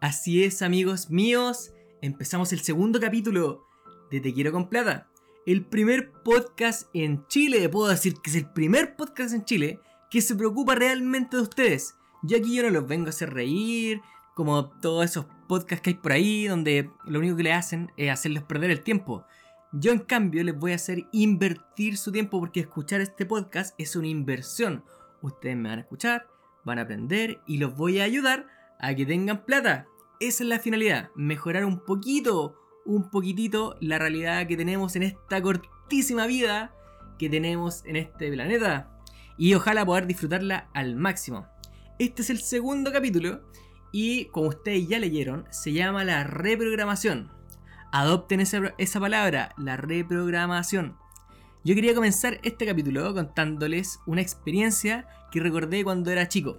Así es, amigos míos, empezamos el segundo capítulo de Te Quiero con. El primer podcast en Chile, puedo decir que es el primer podcast en Chile que se preocupa realmente de ustedes. Yo aquí yo no los vengo a hacer reír, como todos esos podcasts que hay por ahí, donde lo único que le hacen es hacerles perder el tiempo. Yo en cambio les voy a hacer invertir su tiempo porque escuchar este podcast es una inversión. Ustedes me van a escuchar, van a aprender y los voy a ayudar a que tengan plata. Esa es la finalidad, mejorar un poquito, un poquitito la realidad que tenemos en esta cortísima vida que tenemos en este planeta. Y ojalá poder disfrutarla al máximo. Este es el segundo capítulo y como ustedes ya leyeron, se llama la reprogramación. Adopten esa, esa palabra, la reprogramación. Yo quería comenzar este capítulo contándoles una experiencia que recordé cuando era chico.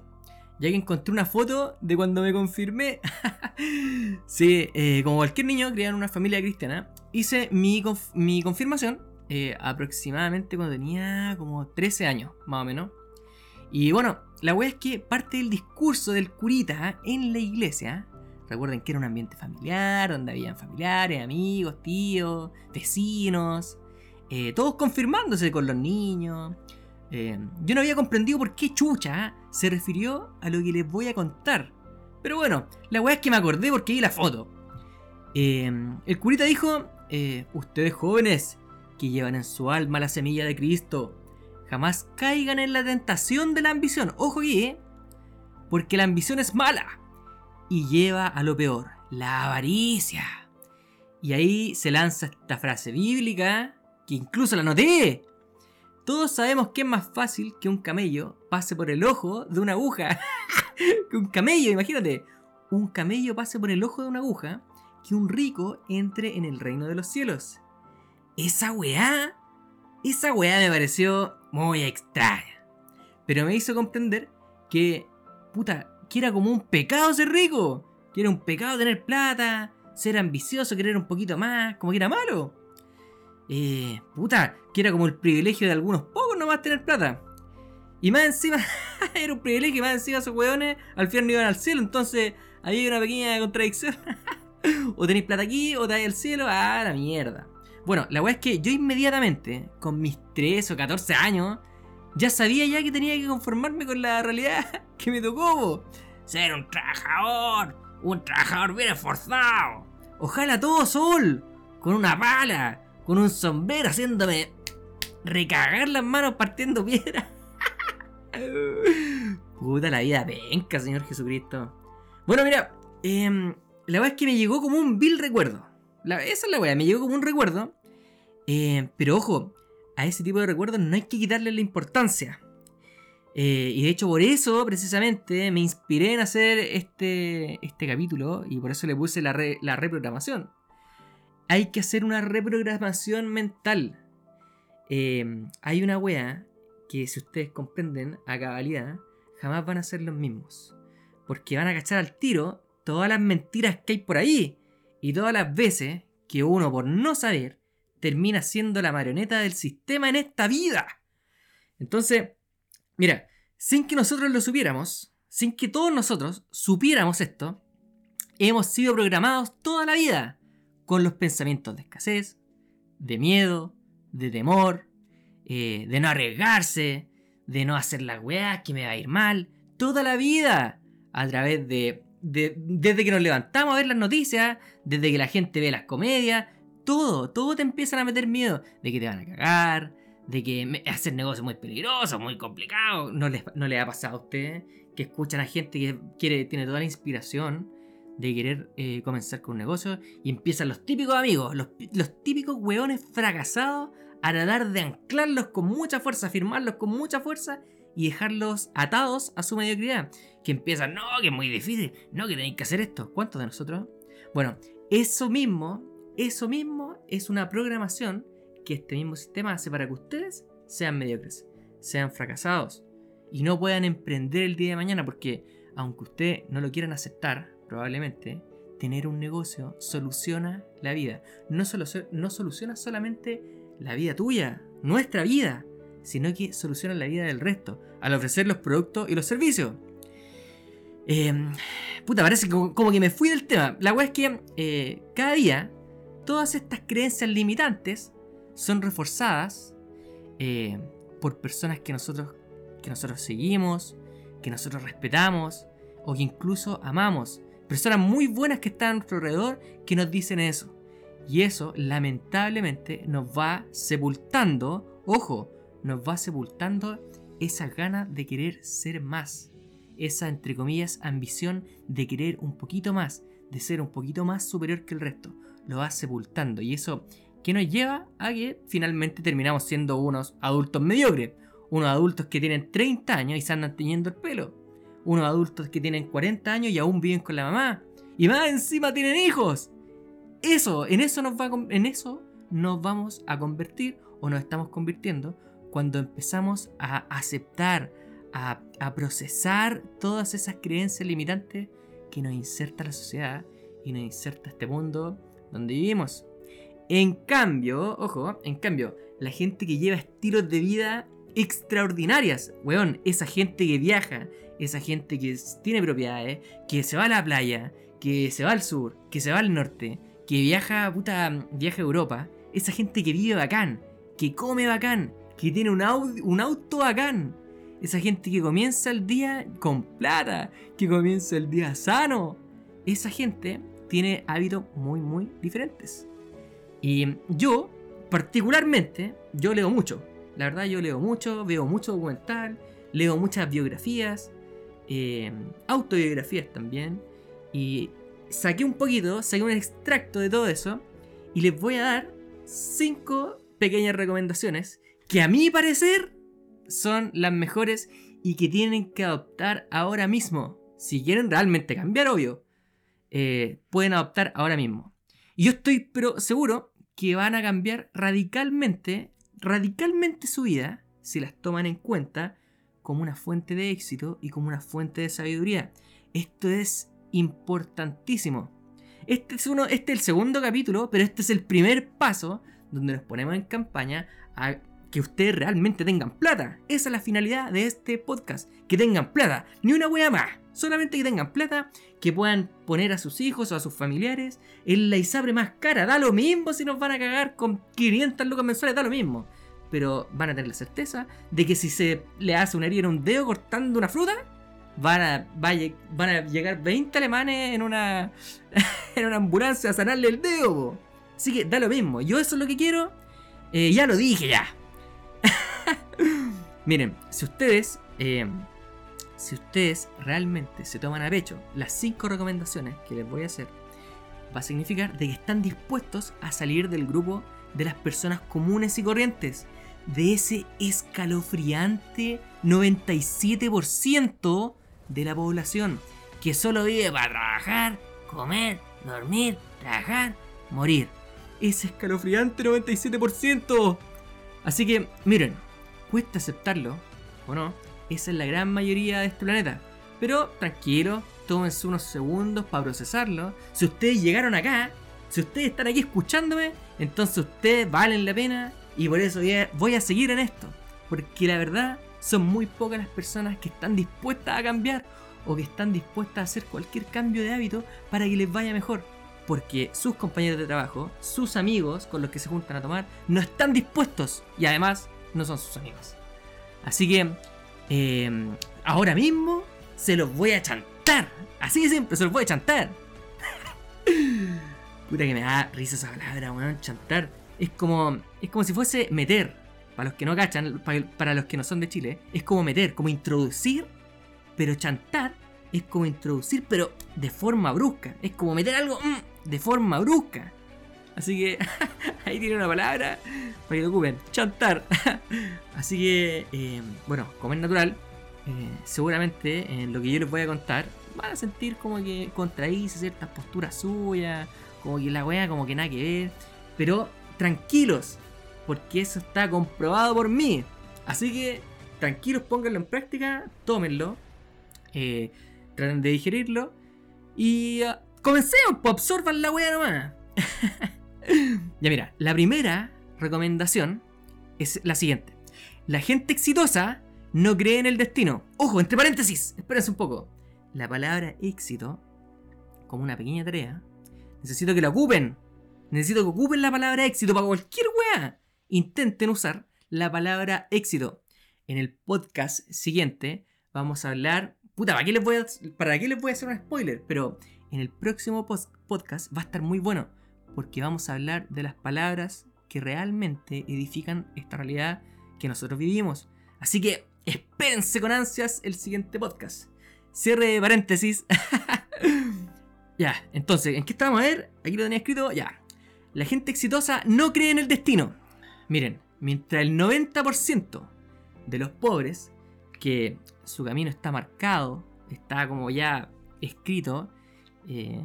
Ya que encontré una foto de cuando me confirmé. sí, eh, como cualquier niño criado en una familia cristiana, hice mi, mi confirmación eh, aproximadamente cuando tenía como 13 años, más o menos. Y bueno, la wea es que parte del discurso del curita en la iglesia, recuerden que era un ambiente familiar, donde habían familiares, amigos, tíos, vecinos, eh, todos confirmándose con los niños. Yo no había comprendido por qué chucha se refirió a lo que les voy a contar. Pero bueno, la weá es que me acordé porque vi la foto. Eh, el curita dijo, ustedes jóvenes que llevan en su alma la semilla de Cristo, jamás caigan en la tentación de la ambición. Ojo aquí, porque la ambición es mala y lleva a lo peor, la avaricia. Y ahí se lanza esta frase bíblica que incluso la noté. Todos sabemos que es más fácil que un camello pase por el ojo de una aguja. que un camello, imagínate. Un camello pase por el ojo de una aguja que un rico entre en el reino de los cielos. Esa weá, esa weá me pareció muy extraña. Pero me hizo comprender que, puta, que era como un pecado ser rico. Que era un pecado tener plata, ser ambicioso, querer un poquito más, como que era malo eh, puta, que era como el privilegio de algunos pocos nomás tener plata. Y más encima, era un privilegio, y más encima esos weones al final iban al cielo, entonces ahí hay una pequeña contradicción. o tenéis plata aquí, o te al cielo, ah, la mierda. Bueno, la weá es que yo inmediatamente, con mis 13 o 14 años, ya sabía ya que tenía que conformarme con la realidad que me tocó. Ser un trabajador, un trabajador bien esforzado. Ojalá todo sol, con una pala, con un sombrero haciéndome recagar las manos partiendo piedra. Puta la vida venga, Señor Jesucristo. Bueno, mira, em, la verdad es que me llegó como un vil recuerdo. esa es la weá, me llegó como un recuerdo. Em, pero ojo, a ese tipo de recuerdos no hay que quitarle la importancia. Eh, y de hecho por eso precisamente me inspiré en hacer este, este capítulo y por eso le puse la, la reprogramación hay que hacer una reprogramación mental. Eh, hay una wea que si ustedes comprenden a cabalidad, jamás van a ser los mismos. Porque van a cachar al tiro todas las mentiras que hay por ahí. Y todas las veces que uno por no saber termina siendo la marioneta del sistema en esta vida. Entonces, mira, sin que nosotros lo supiéramos, sin que todos nosotros supiéramos esto, hemos sido programados toda la vida con los pensamientos de escasez, de miedo, de temor, eh, de no arriesgarse, de no hacer las weas, que me va a ir mal, toda la vida, a través de, desde que nos levantamos a ver las noticias, desde que la gente ve las comedias, todo, todo te empiezan a meter miedo de que te van a cagar, de que hacer negocios muy peligroso, muy complicado. ¿No les, no ha pasado a ustedes que escuchan a gente que quiere, tiene toda la inspiración de querer eh, comenzar con un negocio y empiezan los típicos amigos, los, típicos hueones fracasados a tratar de anclarlos con mucha fuerza, firmarlos con mucha fuerza y dejarlos atados a su mediocridad. Que empiezan, no, que es muy difícil, no, que tenéis que hacer esto. ¿Cuántos de nosotros? Bueno, eso mismo, eso mismo es una programación que este mismo sistema hace para que ustedes sean mediocres, sean fracasados y no puedan emprender el día de mañana porque aunque ustedes no lo quieran aceptar, probablemente, tener un negocio soluciona la vida. No, solo, no soluciona solamente la vida tuya, nuestra vida, sino que soluciona la vida del resto, al ofrecer los productos y los servicios. Em, puta, parece como, como que me fui del tema. La weá es que eh, cada día todas estas creencias limitantes son reforzadas eh, por personas que nosotros, que nosotros seguimos, que nosotros respetamos o que incluso amamos. Personas muy buenas que están a nuestro alrededor que nos dicen eso. Y eso lamentablemente nos va sepultando, ojo, nos va sepultando esa ganas de querer ser más. Esa, entre comillas, ambición de querer un poquito más, de ser un poquito más superior que el resto. Lo va sepultando. Y eso que nos lleva a que finalmente terminamos siendo unos adultos mediocres. Unos adultos que tienen 30 años y se andan teñiendo el pelo. Unos adultos que tienen 40 años y aún viven con la mamá. Y más encima tienen hijos. Eso, en eso nos va en eso nos vamos a convertir o nos estamos convirtiendo cuando empezamos a aceptar, a, a procesar todas esas creencias limitantes que nos inserta la sociedad y nos inserta este mundo donde vivimos. En cambio, ojo, en cambio, la gente que lleva estilos de vida extraordinarias, weón, esa gente que viaja, esa gente que tiene propiedades, que se va a la playa, que se va al sur, que se va al norte, que viaja, puta, viaja a Europa, esa gente que vive bacán, que come bacán, que tiene un, un auto bacán, esa gente que comienza el día con plata, que comienza el día sano, esa gente tiene hábitos muy, muy diferentes. Y yo, particularmente, yo leo mucho. La verdad, yo leo mucho, veo mucho documental, leo muchas biografías, eh, autobiografías también. Y saqué un poquito, saqué un extracto de todo eso. Y les voy a dar cinco pequeñas recomendaciones que a mi parecer son las mejores y que tienen que adoptar ahora mismo. Si quieren realmente cambiar, obvio, eh, pueden adoptar ahora mismo. Y yo estoy pero seguro que van a cambiar radicalmente, radicalmente su vida si las toman en cuenta como una fuente de éxito y como una fuente de sabiduría. Esto es importantísimo. Este es, uno, este es el segundo capítulo, pero este es el primer paso donde nos ponemos en campaña a que ustedes realmente tengan plata. Esa es la finalidad de este podcast. Que tengan plata. Ni una wea más. Solamente que tengan plata, que puedan poner a sus hijos o a sus familiares en la ISAPRE más cara. Da lo mismo si nos van a cagar con 500 lucas mensuales, da lo mismo. Pero van a tener la certeza de que si se le hace una herida en un dedo cortando una fruta, van a, van a llegar 20 alemanes en una, en una ambulancia a sanarle el dedo. Así que da lo mismo. Yo eso es lo que quiero. Eh, ya lo dije ya. Miren, si ustedes eh, si ustedes realmente se toman a pecho las 5 recomendaciones que les voy a hacer, va a significar de que están dispuestos a salir del grupo de las personas comunes y corrientes, de ese escalofriante 97% de la población que solo vive para trabajar, comer, dormir, trabajar, morir. Ese escalofriante 97%. Así que, miren, cuesta aceptarlo, ¿o no? Esa es la gran mayoría de este planeta. Pero tranquilo, tómense unos segundos para procesarlo. Si ustedes llegaron acá, si ustedes están aquí escuchándome, entonces ustedes valen la pena y por eso voy a seguir en esto. Porque la verdad son muy pocas las personas que están dispuestas a cambiar o que están dispuestas a hacer cualquier cambio de hábito para que les vaya mejor. Porque sus compañeros de trabajo, sus amigos con los que se juntan a tomar, no están dispuestos y además no son sus amigos. Así que Em, ahora mismo se los voy a chantar. Así de simple, se los voy a chantar. Puta que me da risa esa palabra, weón. Chantar. Es como, es como si fuese meter. Para los que no cachan, para, los que no son de Chile, es como meter, como introducir. Pero chantar es como introducir, pero de forma brusca. Es como meter algo mm, de forma brusca. Así que ahí tiene una palabra para que lo ocupen. Chantar. Así que, eh, bueno, como es natural, eh, seguramente en lo que yo les voy a contar van a sentir como que contradice ciertas posturas suyas, como que la wea como que nada que ver. Pero tranquilos, porque eso está comprobado por mí. Así que tranquilos, pónganlo en práctica, tómenlo, eh, traten de digerirlo y uh, comencemos, pues absorban la wea nomás. ya mira, la primera recomendación es la siguiente. La gente exitosa no cree en el destino. Ojo, entre paréntesis, espérense un poco. La palabra éxito como una pequeña tarea, necesito que la ocupen. Necesito que ocupen la palabra éxito para cualquier weá. Intenten usar la palabra éxito. En el podcast siguiente vamos a hablar. Puta, ¿para qué les voy a, les voy a hacer un spoiler? Pero en el próximo podcast va a estar muy bueno. Porque vamos a hablar de las palabras que realmente edifican esta realidad que nosotros vivimos. Así que espérense con ansias el siguiente podcast. Cierre de paréntesis. ya, entonces, ¿en qué estamos a ver? Aquí lo tenía escrito, ya. La gente exitosa no cree en el destino. Miren, mientras el 90% de los pobres, que su camino está marcado, está como ya escrito, eh,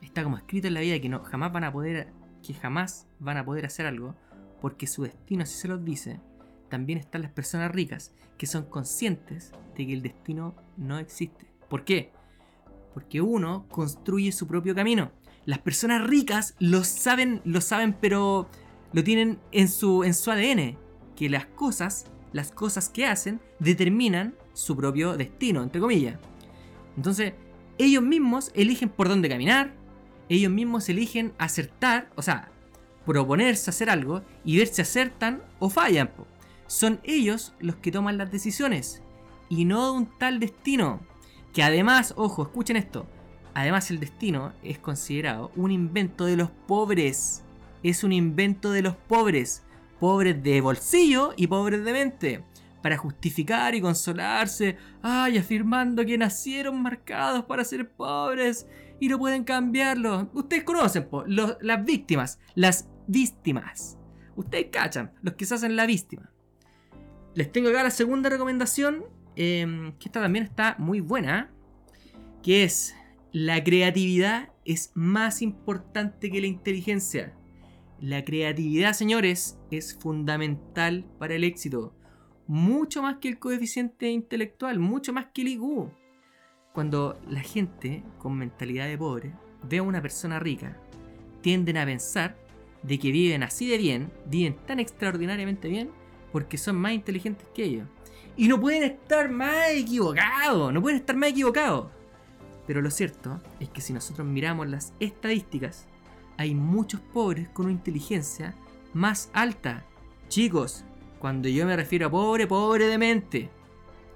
está como escrito en la vida que no jamás van a poder, que jamás van a poder hacer algo, porque su destino así se los dice. También están las personas ricas, que son conscientes de que el destino no existe. ¿Por qué? Porque uno construye su propio camino. Las personas ricas lo saben, lo saben, pero lo tienen en su, en su ADN. Que las cosas, las cosas que hacen, determinan su propio destino, entre comillas. Entonces, ellos mismos eligen por dónde caminar, ellos mismos eligen acertar, o sea, proponerse hacer algo y ver si acertan o fallan. Son ellos los que toman las decisiones y no un tal destino. Que además, ojo, escuchen esto. Además el destino es considerado un invento de los pobres. Es un invento de los pobres. Pobres de bolsillo y pobres de mente. Para justificar y consolarse. Ay, afirmando que nacieron marcados para ser pobres. Y no pueden cambiarlo. Ustedes conocen, las víctimas. Las víctimas. Ustedes cachan, los que se hacen la víctima. Les tengo acá la segunda recomendación Em, que esta también está muy buena, que es la creatividad es más importante que la inteligencia. La creatividad, señores, es fundamental para el éxito. Mucho más que el coeficiente intelectual, mucho más que el IQ. Cuando la gente con mentalidad de pobre ve a una persona rica, tienden a pensar de que viven así de bien, viven tan extraordinariamente bien, porque son más inteligentes que ellos. Y no pueden estar más equivocados, no pueden estar más equivocados. Pero lo cierto es que si nosotros miramos las estadísticas, hay muchos pobres con una inteligencia más alta. Chicos, cuando yo me refiero a pobre, pobre de mente.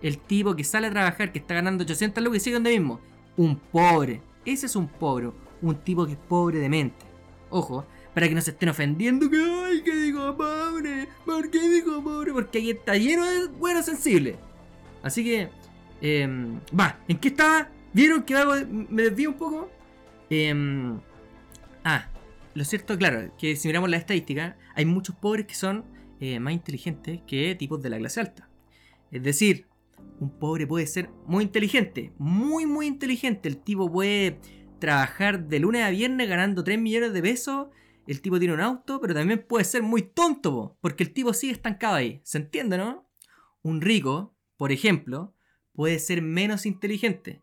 El tipo que sale a trabajar, que está ganando 800 lucas y sigue donde mismo. Un pobre. Ese es un pobre. Un tipo que es pobre de mente. Ojo, para que no se estén ofendiendo que, ay, que digo pobre, ¿por qué digo pobre? Porque ahí está lleno de buenos sensibles. Así que, eh, va, ¿en qué estaba? ¿Vieron que me desvío un poco? Eh, ah, lo cierto, claro, que si miramos la estadística, hay muchos pobres que son eh, más inteligentes que tipos de la clase alta. Es decir, un pobre puede ser muy inteligente, muy, muy inteligente. El tipo puede trabajar de lunes a viernes ganando 3 millones de pesos el tipo tiene un auto, pero también puede ser muy tonto, porque el tipo sigue estancado ahí. ¿Se entiende, no? Un rico, por ejemplo, puede ser menos inteligente,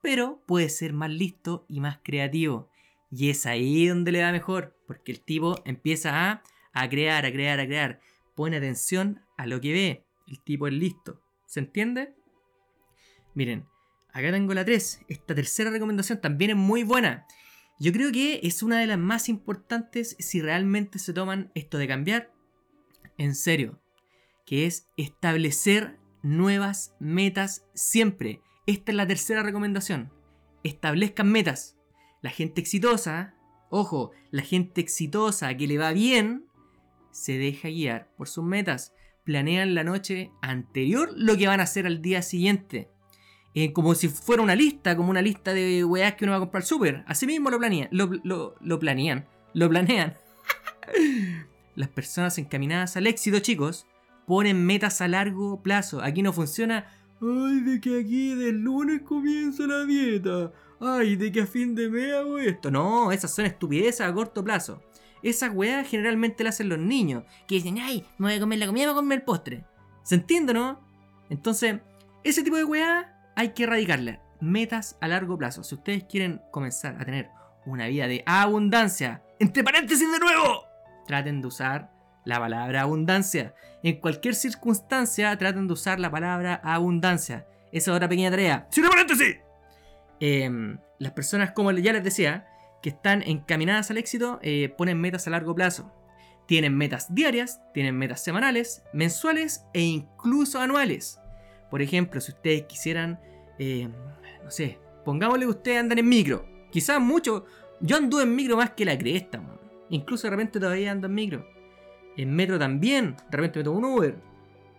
pero puede ser más listo y más creativo. Y es ahí donde le da mejor, porque el tipo empieza a, a crear, a crear, a crear. Pone atención a lo que ve. El tipo es listo. ¿Se entiende? Miren, acá tengo la 3. Esta tercera recomendación también es muy buena. Yo creo que es una de las más importantes si realmente se toman esto de cambiar en serio, que es establecer nuevas metas siempre. Esta es la tercera recomendación. Establezcan metas. La gente exitosa, ojo, la gente exitosa que le va bien, se deja guiar por sus metas. Planean la noche anterior lo que van a hacer al día siguiente. Eh, como si fuera una lista, como una lista de weas que uno va a comprar súper. Así mismo lo planean, lo, lo, planean, lo planean. Las personas encaminadas al éxito, chicos, ponen metas a largo plazo. Aquí no funciona, ay, de que aquí del lunes comienza la dieta. Ay, de que a fin de mes hago esto. No, esas son estupideces a corto plazo. Esas weas generalmente las hacen los niños, que dicen, ay, me voy a comer la comida, me voy a comer el postre. ¿Se entiende, no? Entonces, ese tipo de weas hay que erradicarla. Metas a largo plazo. Si ustedes quieren comenzar a tener una vida de abundancia, entre paréntesis de nuevo, traten de usar la palabra abundancia. En cualquier circunstancia, traten de usar la palabra abundancia. Esa es otra pequeña tarea. ¡Cierre paréntesis! Em, las personas, como ya les decía, que están encaminadas al éxito, eh, ponen metas a largo plazo. Tienen metas diarias, tienen metas semanales, mensuales e incluso anuales. Por ejemplo, si ustedes quisieran, em, no sé, pongámosle que ustedes andan en micro. Quizás mucho, yo ando en micro más que la cresta, Incluso de repente todavía ando en micro. En metro también, de repente me un Uber.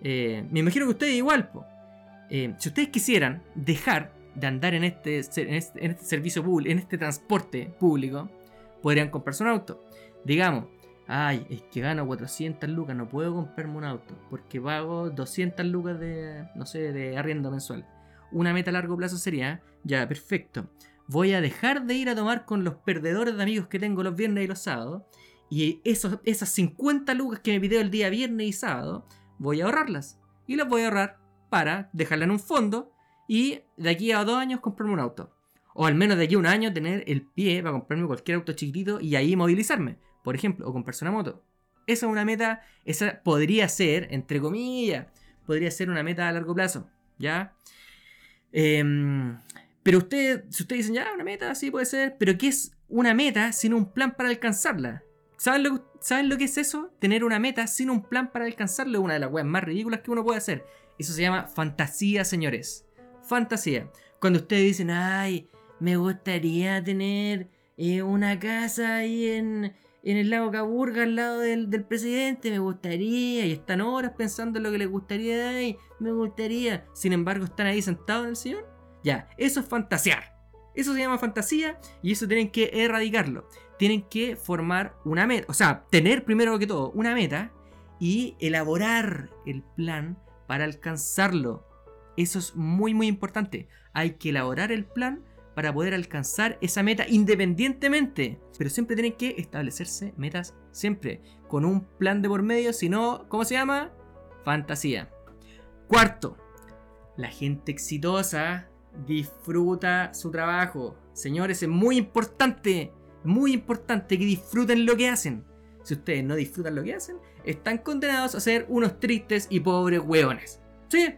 Eh, me imagino que ustedes igual, eh, si ustedes quisieran dejar de andar en este, en este, en este servicio público, en este transporte público, podrían comprarse un auto. Digamos, ay, es que gano 400 lucas, no puedo comprarme un auto, porque pago 200 lucas de, no sé, de arriendo mensual. Una meta a largo plazo sería, ya, perfecto, voy a dejar de ir a tomar con los perdedores de amigos que tengo los viernes y los sábados, y esos, esas 50 lucas que me pidió el día viernes y sábado, voy a ahorrarlas. Y las voy a ahorrar para dejarla en un fondo y de aquí a dos años comprarme un auto. O al menos de aquí a un año tener el pie para comprarme cualquier auto chiquitito y ahí movilizarme. Por ejemplo, o comprarse una moto. Esa es una meta, esa podría ser, entre comillas, podría ser una meta a largo plazo. ¿Ya? Em, pero usted, si ustedes dicen, ya, una meta, sí puede ser, pero ¿qué es una meta sin un plan para alcanzarla? ¿Saben lo, ¿Saben lo que es eso? Tener una meta sin un plan para alcanzarlo es una de las weas más ridículas que uno puede hacer. Eso se llama fantasía, señores. Fantasía. Cuando ustedes dicen, ay, me gustaría tener eh, una casa ahí en, en el lago Caburga al lado del, presidente, me gustaría, y están horas pensando en lo que les gustaría, ay, me gustaría. Sin embargo, están ahí sentados en el sillón. Ya, eso es fantasear. Eso se llama fantasía y eso tienen que erradicarlo. Tienen que formar una meta, o sea, tener primero que todo una meta y elaborar el plan para alcanzarlo. Eso es muy muy importante. Hay que elaborar el plan para poder alcanzar esa meta independientemente. Pero siempre tienen que establecerse metas siempre. Con un plan de por medio, si no, ¿cómo se llama? Fantasía. Cuarto, la gente exitosa disfruta su trabajo. Señores, es muy importante, muy importante que disfruten lo que hacen. Si ustedes no disfrutan lo que hacen, están condenados a ser unos tristes y pobres hueones. Sí,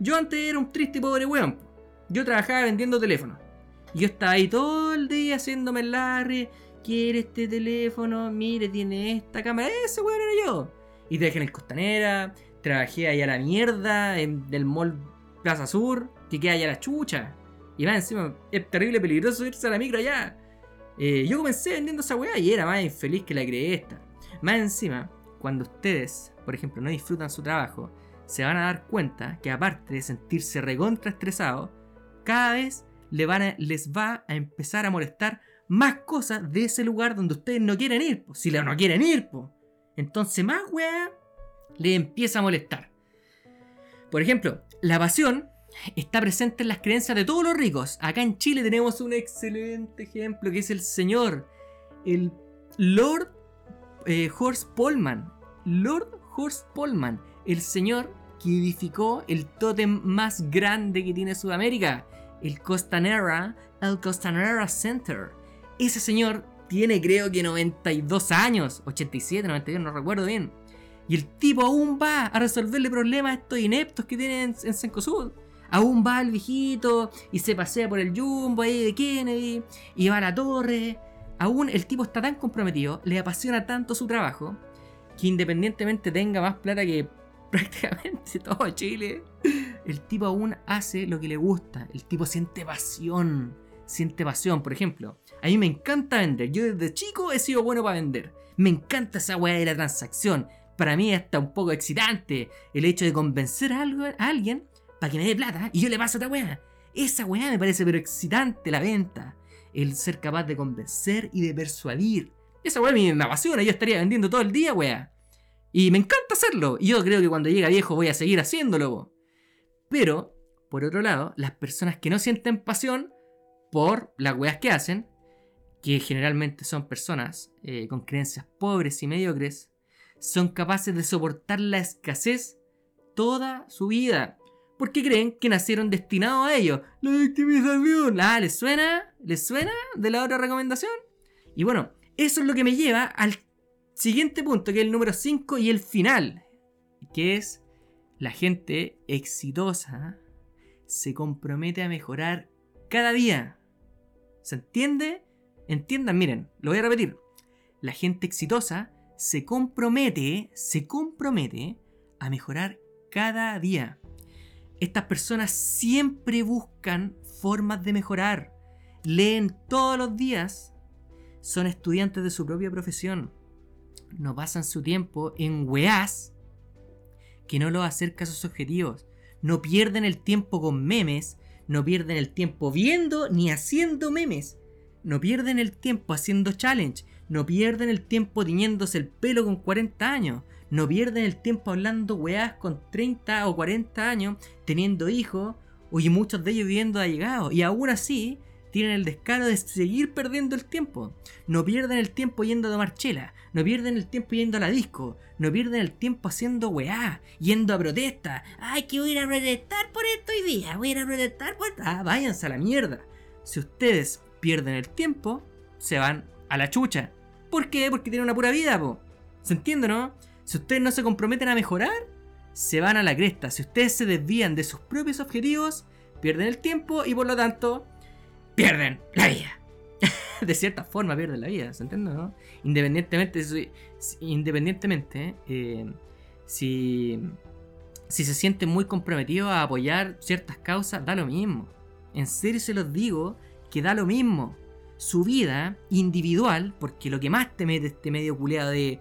yo antes era un triste pobre hueón. Yo trabajaba vendiendo teléfonos. Yo estaba ahí todo el día haciéndome el larry. Quiere este teléfono, mire, tiene esta cámara. Ese weón era yo. Y trabajé en el Costanera, trabajé ahí a la mierda, en el mall Plaza Sur, que queda allá a la chucha. Y más encima, es terrible peligroso irse a la micro allá. Eh, yo comencé vendiendo esa weá y era más infeliz que la esta. Más encima, cuando ustedes, por ejemplo, no disfrutan su trabajo, se van a dar cuenta que aparte de sentirse recontra estresados, cada vez les, va a empezar a molestar más cosas de ese lugar donde ustedes no quieren ir. Si no quieren ir, entonces más weá les empieza a molestar. Por ejemplo, la pasión está presente en las creencias de todos los ricos. Acá en Chile tenemos un excelente ejemplo que es el señor, el Lord eh, Horst Polman. Lord Horst Polman, el señor que edificó el tótem más grande que tiene Sudamérica, el Costanera, el Costanera Center. Ese señor tiene creo que 92 años, 87, 92, no recuerdo bien. Y el tipo aún va a resolverle problemas a estos ineptos que tienen en, en Aún va al viejito y se pasea por el Jumbo ahí de Kennedy y va a la torre. Aún el tipo está tan comprometido, le apasiona tanto su trabajo, que independientemente tenga más plata que prácticamente todo Chile, el tipo aún hace lo que le gusta. El tipo siente pasión. Siente pasión, por ejemplo. A mí me encanta vender. Yo desde chico he sido bueno para vender. Me encanta esa weá de la transacción. Para mí está un poco excitante el hecho de convencer a, alguien para que me dé plata y yo le paso otra weá. Esa weá me parece pero excitante la venta. El ser capaz de convencer y de persuadir. Esa weá me apasiona. Yo estaría vendiendo todo el día, weá. Y me encanta hacerlo. Y yo creo que cuando llegue viejo voy a seguir haciéndolo. Pero, por otro lado, las personas que no sienten pasión por las weas que hacen, que generalmente son personas eh, con creencias pobres y mediocres, son capaces de soportar la escasez toda su vida. Porque creen que nacieron destinados a ello. La victimización. Ah, ¿les suena? ¿Les suena de la otra recomendación? Y bueno, eso es lo que me lleva al Siguiente punto, que es el número 5 y el final, que es la gente exitosa se compromete a mejorar cada día. ¿Se entiende? Entiendan, miren, lo voy a repetir. La gente exitosa se compromete, se compromete a mejorar cada día. Estas personas siempre buscan formas de mejorar. Leen todos los días. Son estudiantes de su propia profesión. No pasan su tiempo en weás que no los acerca a sus objetivos. No pierden el tiempo con memes. No pierden el tiempo viendo ni haciendo memes. No pierden el tiempo haciendo challenge. No pierden el tiempo tiñéndose el pelo con 40 años. No pierden el tiempo hablando weás con 30 o 40 años, teniendo hijos, y muchos de ellos viviendo allegados. Y aún así, tienen el descaro de seguir perdiendo el tiempo. No pierden el tiempo yendo a tomar chela. No pierden el tiempo yendo a la disco. No pierden el tiempo haciendo weá. Yendo a protesta. Ay, que voy a ir a protestar por esto hoy día. Voy a ir a protestar por. Ah, váyanse a la mierda. Si ustedes pierden el tiempo, se van a la chucha. ¿Por qué? Porque tienen una pura vida, po. ¿Se entiende, no? Si ustedes no se comprometen a mejorar, se van a la cresta. Si ustedes se desvían de sus propios objetivos, pierden el tiempo y por lo tanto pierden la vida. de cierta forma pierden la vida, ¿se entiende? No? Independientemente, independientemente eh, si, si se sienten muy comprometidos a apoyar ciertas causas, da lo mismo. En serio se los digo que da lo mismo. Su vida individual, porque lo que más te mete este medio culeado de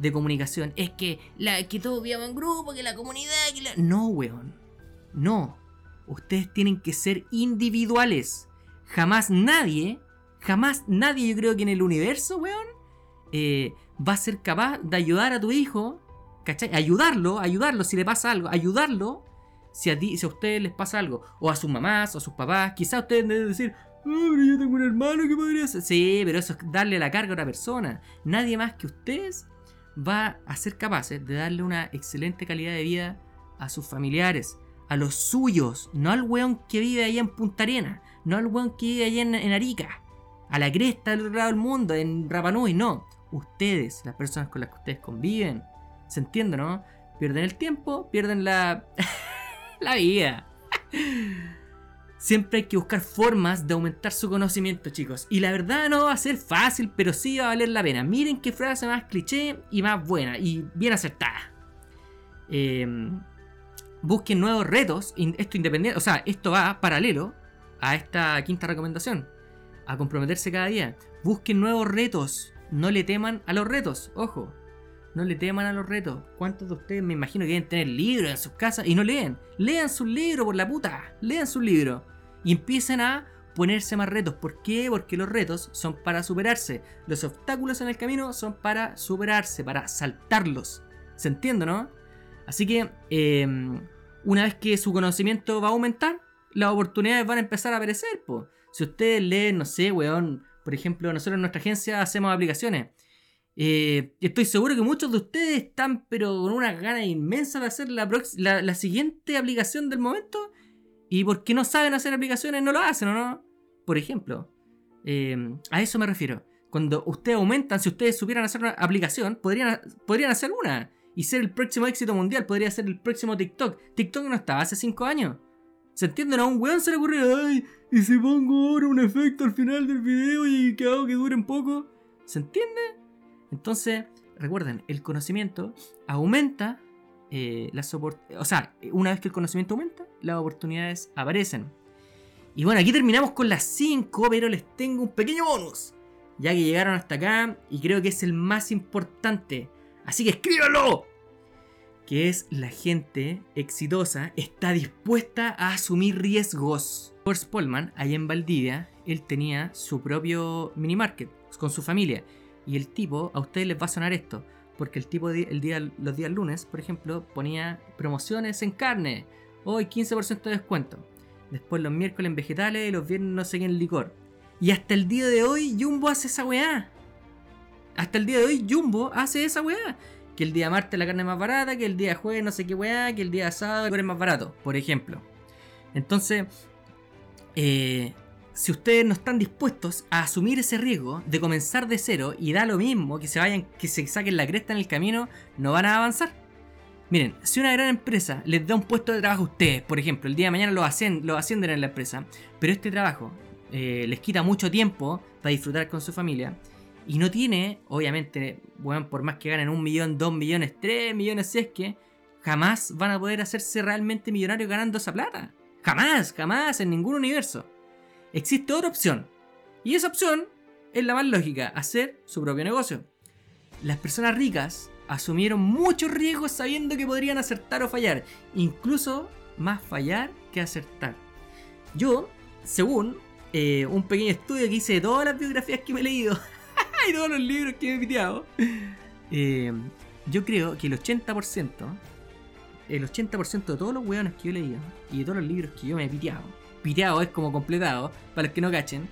de comunicación. Es que, la, que todos vivan en grupo, que la comunidad, que la... No, weón. No. Ustedes tienen que ser individuales. Jamás nadie, jamás nadie yo creo que en el universo, weón, eh, va a ser capaz de ayudar a tu hijo, ¿cachai? Ayudarlo, ayudarlo si le pasa algo, ayudarlo si a, ti, si a ustedes les pasa algo, o a sus mamás, o a sus papás, quizás ustedes deben decir, oh, pero yo tengo un hermano que podría ser. Sí, pero eso es darle la carga a otra persona. Nadie más que ustedes va a ser capaces de darle una excelente calidad de vida a sus familiares, a los suyos, no al weón que vive allá en Punta Arena, no al weón que vive allá en, Arica, a la cresta del otro lado del mundo, en Rapanui, no. Ustedes, las personas con las que ustedes conviven, ¿se entiende, no? Pierden el tiempo, pierden la, la vida. Siempre hay que buscar formas de aumentar su conocimiento, chicos. Y la verdad no va a ser fácil, pero sí va a valer la pena. Miren qué frase más cliché y más buena y bien acertada. Em, busquen nuevos retos. Esto independiente, o sea, esto va paralelo a esta quinta recomendación. A comprometerse cada día. Busquen nuevos retos. No le teman a los retos. Ojo. No le teman a los retos. ¿Cuántos de ustedes me imagino que deben tener libros en sus casas y no leen? Lean sus libros por la puta. Lean sus libros y empiecen a ponerse más retos. ¿Por qué? Porque los retos son para superarse. Los obstáculos en el camino son para superarse, para saltarlos. ¿Se entiende, no? Así que em, una vez que su conocimiento va a aumentar, las oportunidades van a empezar a aparecer. Po. Si ustedes leen, no sé, weón, por ejemplo, nosotros en nuestra agencia hacemos aplicaciones. Eh, estoy seguro que muchos de ustedes están pero con una gana inmensa de hacer la, la siguiente aplicación del momento y porque no saben hacer aplicaciones, no lo hacen, ¿o no? Por ejemplo, eh, a eso me refiero. Cuando ustedes aumentan, si ustedes supieran hacer una aplicación, podrían, podrían hacer una. Y ser el próximo éxito mundial, podría ser el próximo TikTok. TikTok no estaba hace 5 años. ¿Se entienden? A un weón se le ocurrió, ay, y si pongo ahora un efecto al final del video y que hago que dure un poco. ¿Se entiende? Entonces, recuerden, el conocimiento aumenta eh, las o sea, una vez que el conocimiento aumenta, las oportunidades aparecen. Y bueno, aquí terminamos con las 5, pero les tengo un pequeño bonus. Ya que llegaron hasta acá y creo que es el más importante. Así que escríbanlo. Que es la gente exitosa está dispuesta a asumir riesgos. Horst Polman, allá en Valdivia, él tenía su propio mini market con su familia. Y el tipo, a ustedes les va a sonar esto porque el tipo el día, los días lunes, por ejemplo, ponía promociones en carne. Hoy 15% de descuento. Después los miércoles en vegetales y los viernes no sé en licor. Y hasta el día de hoy Jumbo hace esa weá. Hasta el día de hoy Jumbo hace esa weá. Que el día martes la carne es más barata, que el día jueves no sé qué weá, que el día sábado el es más barato, por ejemplo. Entonces, eh, si ustedes no están dispuestos a asumir ese riesgo de comenzar de cero y da lo mismo que se vayan, que se saquen la cresta en el camino, no van a avanzar. Miren, si una gran empresa les da un puesto de trabajo a ustedes, por ejemplo, el día de mañana lo, hacen, lo ascienden en la empresa, pero este trabajo eh, les quita mucho tiempo para disfrutar con su familia. Y no tiene, obviamente, bueno, por más que ganen un millón, dos millones, tres millones, si es que, jamás van a poder hacerse realmente millonarios ganando esa plata. Jamás, jamás, en ningún universo. Existe otra opción. Y esa opción es la más lógica, hacer su propio negocio. Las personas ricas asumieron muchos riesgos sabiendo que podrían acertar o fallar. Incluso más fallar que acertar. Yo, según eh, un pequeño estudio que hice de todas las biografías que me he leído y todos los libros que he piteado, eh, yo creo que el 80%, el 80% de todos los hueones que yo leído y de todos los libros que yo me he piteado, piteado es como completado, para los que no cachen,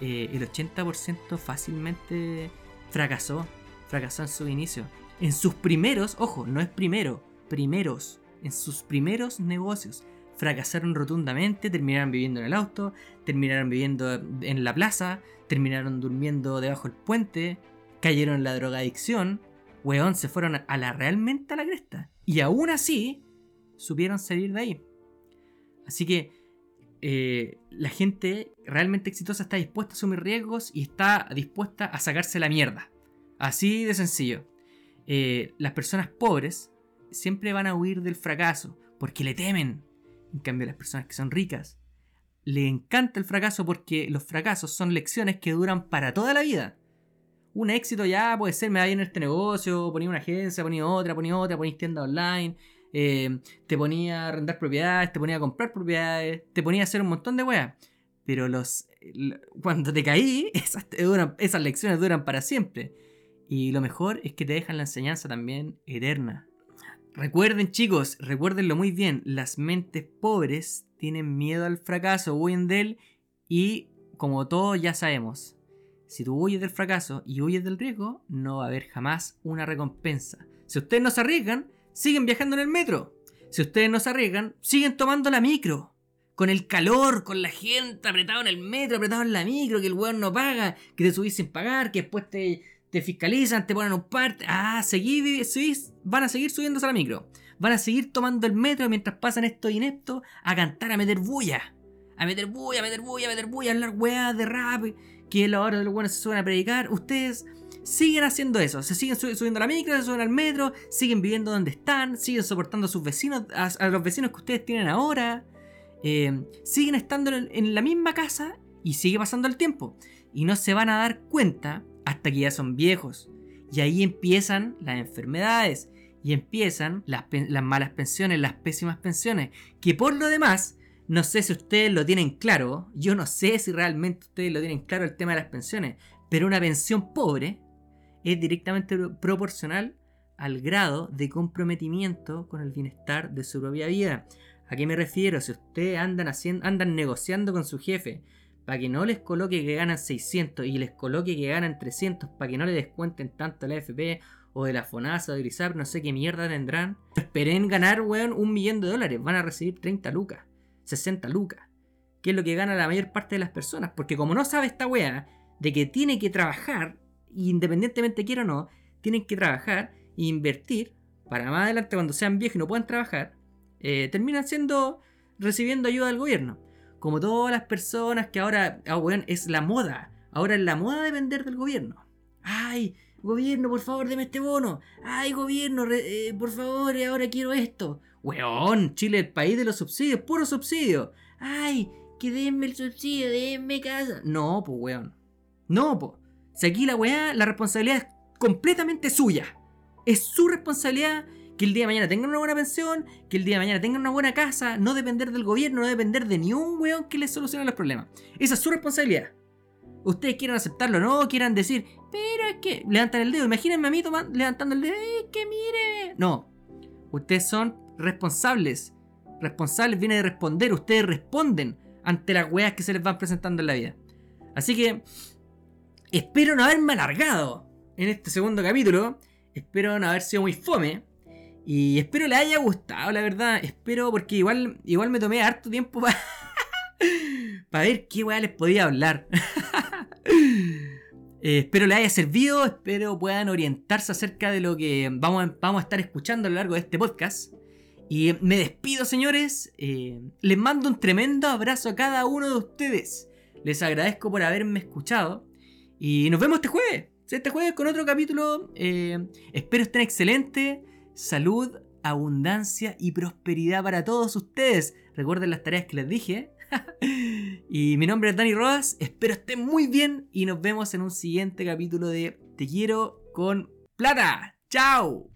eh, el 80% fácilmente fracasó, fracasó en su inicio. En sus primeros, ojo, no es primero, primeros, en sus primeros negocios fracasaron rotundamente, terminaron viviendo en el auto, terminaron viviendo en la plaza, terminaron durmiendo debajo del puente, cayeron en la drogadicción, weón, se fueron a la realmente a la cresta. Y aún así, supieron salir de ahí. Así que eh, la gente realmente exitosa está dispuesta a asumir riesgos y está dispuesta a sacarse la mierda. Así de sencillo. Eh, las personas pobres siempre van a huir del fracaso porque le temen. En cambio, las personas que son ricas le encanta el fracaso porque los fracasos son lecciones que duran para toda la vida. Un éxito ya puede ser, me va bien este negocio, ponía una agencia, ponía otra, ponía otra, ponía tienda online, eh, te ponía a arrendar propiedades, te ponía a comprar propiedades, te ponía a hacer un montón de weas. Pero los, cuando te caí, esas, esas lecciones duran para siempre. Y lo mejor es que te dejan la enseñanza también eterna. Recuerden chicos, recuérdenlo muy bien, las mentes pobres tienen miedo al fracaso, huyen de él y como todos ya sabemos, si tú huyes del fracaso y huyes del riesgo, no va a haber jamás una recompensa. Si ustedes no se arriesgan, siguen viajando en el metro. Si ustedes no se arriesgan, siguen tomando la micro. Con el calor, con la gente apretado en el metro, apretado en la micro, que el weón no paga, que te subís sin pagar, que después te, te fiscalizan, te ponen un parte. Ah, seguí, van a seguir subiéndose a la micro. Van a seguir tomando el metro mientras pasan estos ineptos a cantar, a meter bulla. A meter bulla, a meter bulla, a meter bulla, a hablar weá de rap. Que es la hora de los buenos se suben a predicar. Ustedes siguen haciendo eso. Se siguen subiendo a la micro, se suben al metro, siguen viviendo donde están, siguen soportando a sus vecinos, a, los vecinos que ustedes tienen ahora. Eh, siguen estando en la misma casa y sigue pasando el tiempo. Y no se van a dar cuenta hasta que ya son viejos. Y ahí empiezan las enfermedades y empiezan las, malas pensiones, las pésimas pensiones. Que por lo demás, no sé si ustedes lo tienen claro, yo no sé si realmente ustedes lo tienen claro el tema de las pensiones, pero una pensión pobre es directamente proporcional al grado de comprometimiento con el bienestar de su propia vida. ¿A qué me refiero? Si ustedes andan, andan negociando con su jefe para que no les coloque que ganan 600 y les coloque que ganan 300 para que no les descuenten tanto la FP o de la FONASA o de ISAP, no sé qué mierda tendrán. Esperen ganar, weón, un millón de dólares. Van a recibir 30 lucas, 60 lucas. Que es lo que gana la mayor parte de las personas. Porque como no sabe esta wea de que tiene que trabajar, independientemente quiera o no, tienen que trabajar e invertir para más adelante cuando sean viejos y no puedan trabajar, eh, terminan siendo recibiendo ayuda del gobierno. Como todas las personas que ahora, ah, es la moda. Ahora es la moda depender del gobierno. Ay, gobierno, por favor, deme este bono. Ay, gobierno, eh, por favor, ahora quiero esto. Weón, Chile es el país de los subsidios, puro subsidio. Ay, que denme el subsidio, denme casa. No, pues, weón. No, pues. Si aquí la weá, la responsabilidad es completamente suya. Es su responsabilidad que el día de mañana tengan una buena pensión, que el día de mañana tengan una buena casa, no depender del gobierno, no depender de ni un weón que les solucione los problemas. Esa es su responsabilidad. Ustedes quieran aceptarlo no, quieran decir, pero es que levantan el dedo. Imagínense a mí levantando el dedo, ¡Ey, que mire! No. Ustedes son responsables. Responsables viene de responder. Ustedes responden ante las weas que se les van presentando en la vida. Así que espero no haberme alargado en este segundo capítulo. Espero no haber sido muy fome. Y espero le haya gustado, la verdad. Espero, porque igual, igual me tomé harto tiempo para ver qué weá les podía hablar. Eh, espero les haya servido, espero puedan orientarse acerca de lo que vamos a, vamos a estar escuchando a lo largo de este podcast. Y me despido, señores. Eh, les mando un tremendo abrazo a cada uno de ustedes. Les agradezco por haberme escuchado. Y nos vemos este jueves. Este jueves con otro capítulo. Eh, espero estén excelentes. Salud, abundancia y prosperidad para todos ustedes. Recuerden las tareas que les dije. y mi nombre es Dani Rodas. Espero estén muy bien. Y nos vemos en un siguiente capítulo de Te quiero con plata. ¡Chao!